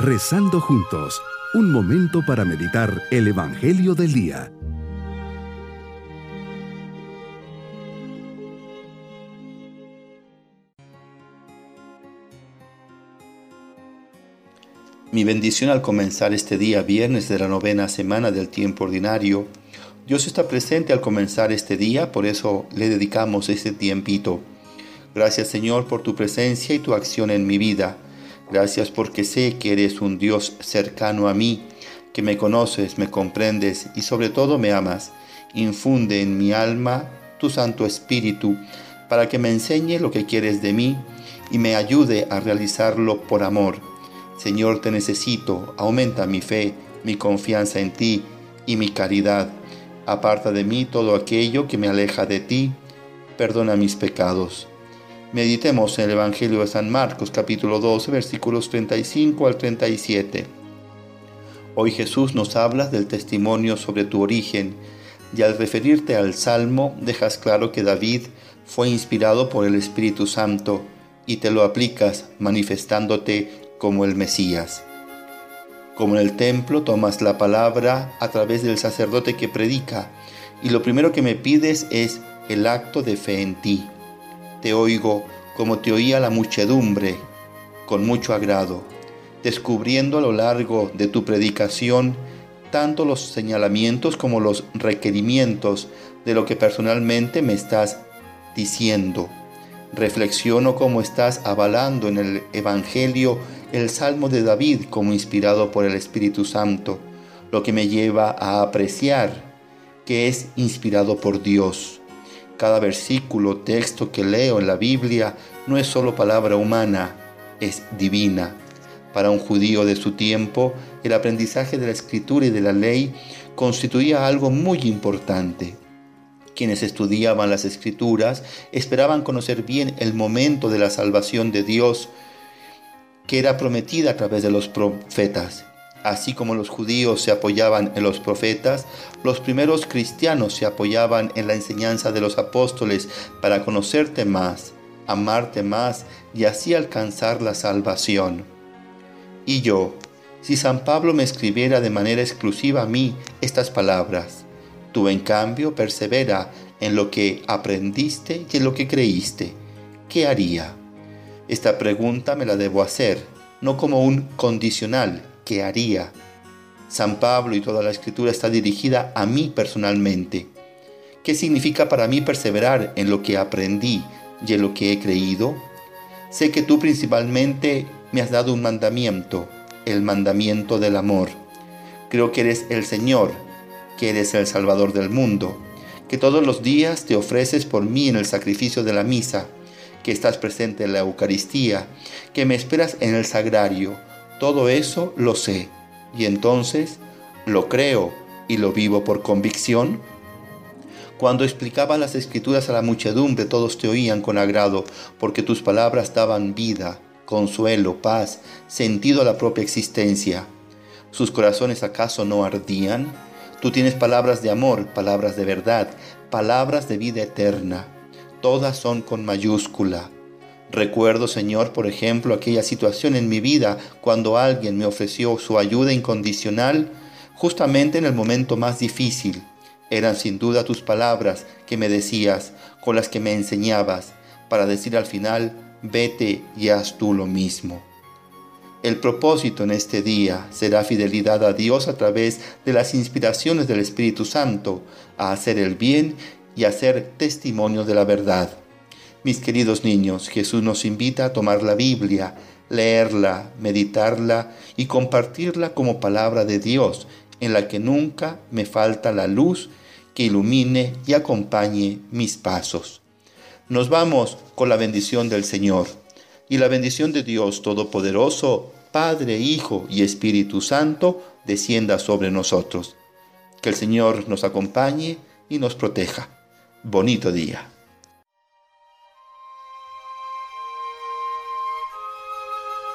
Rezando juntos, un momento para meditar el Evangelio del Día. Mi bendición al comenzar este día viernes de la novena semana del tiempo ordinario. Dios está presente al comenzar este día, por eso le dedicamos este tiempito. Gracias Señor por tu presencia y tu acción en mi vida. Gracias porque sé que eres un Dios cercano a mí, que me conoces, me comprendes y sobre todo me amas. Infunde en mi alma tu Santo Espíritu para que me enseñe lo que quieres de mí y me ayude a realizarlo por amor Señor, te necesito, aumenta mi fe, mi confianza en ti y mi caridad. Aparta de mí todo aquello que me aleja de ti, perdona mis pecados. Meditemos en el Evangelio de San Marcos capítulo 12 versículos 35 al 37. Hoy Jesús nos habla del testimonio sobre tu origen y al referirte al Salmo dejas claro que David fue inspirado por el Espíritu Santo y te lo aplicas manifestándote como el Mesías. Como en el templo tomas la palabra a través del sacerdote que predica y lo primero que me pides es el acto de fe en ti. Te oigo como te oía la muchedumbre, con mucho agrado, descubriendo a lo largo de tu predicación tanto los señalamientos como los requerimientos de lo que personalmente me estás diciendo. Reflexiono cómo estás avalando en el Evangelio el Salmo de David como inspirado por el Espíritu Santo, lo que me lleva a apreciar que es inspirado por Dios. Cada versículo, texto que leo en la Biblia no es solo palabra humana, es divina. Para un judío de su tiempo, el aprendizaje de la escritura y de la ley constituía algo muy importante. Quienes estudiaban las escrituras esperaban conocer bien el momento de la salvación de Dios, que era prometida a través de los profetas. Así como los judíos se apoyaban en los profetas, los primeros cristianos se apoyaban en la enseñanza de los apóstoles para conocerte más, amarte más y así alcanzar la salvación. Y yo, si San Pablo me escribiera de manera exclusiva a mí estas palabras, tú en cambio persevera en lo que aprendiste y en lo que creíste, ¿qué haría? Esta pregunta me la debo hacer, no como un condicional que haría. San Pablo y toda la escritura está dirigida a mí personalmente. ¿Qué significa para mí perseverar en lo que aprendí y en lo que he creído? Sé que tú principalmente me has dado un mandamiento, el mandamiento del amor. Creo que eres el Señor, que eres el Salvador del mundo, que todos los días te ofreces por mí en el sacrificio de la misa que estás presente en la Eucaristía, que me esperas en el sagrario. Todo eso lo sé. Y entonces lo creo y lo vivo por convicción. Cuando explicaba las escrituras a la muchedumbre, todos te oían con agrado, porque tus palabras daban vida, consuelo, paz, sentido a la propia existencia. ¿Sus corazones acaso no ardían? Tú tienes palabras de amor, palabras de verdad, palabras de vida eterna todas son con mayúscula. Recuerdo, Señor, por ejemplo, aquella situación en mi vida cuando alguien me ofreció su ayuda incondicional justamente en el momento más difícil. Eran sin duda tus palabras que me decías, con las que me enseñabas, para decir al final, vete y haz tú lo mismo. El propósito en este día será fidelidad a Dios a través de las inspiraciones del Espíritu Santo, a hacer el bien y hacer testimonio de la verdad. Mis queridos niños, Jesús nos invita a tomar la Biblia, leerla, meditarla y compartirla como palabra de Dios, en la que nunca me falta la luz que ilumine y acompañe mis pasos. Nos vamos con la bendición del Señor y la bendición de Dios Todopoderoso, Padre, Hijo y Espíritu Santo, descienda sobre nosotros. Que el Señor nos acompañe y nos proteja bonito día.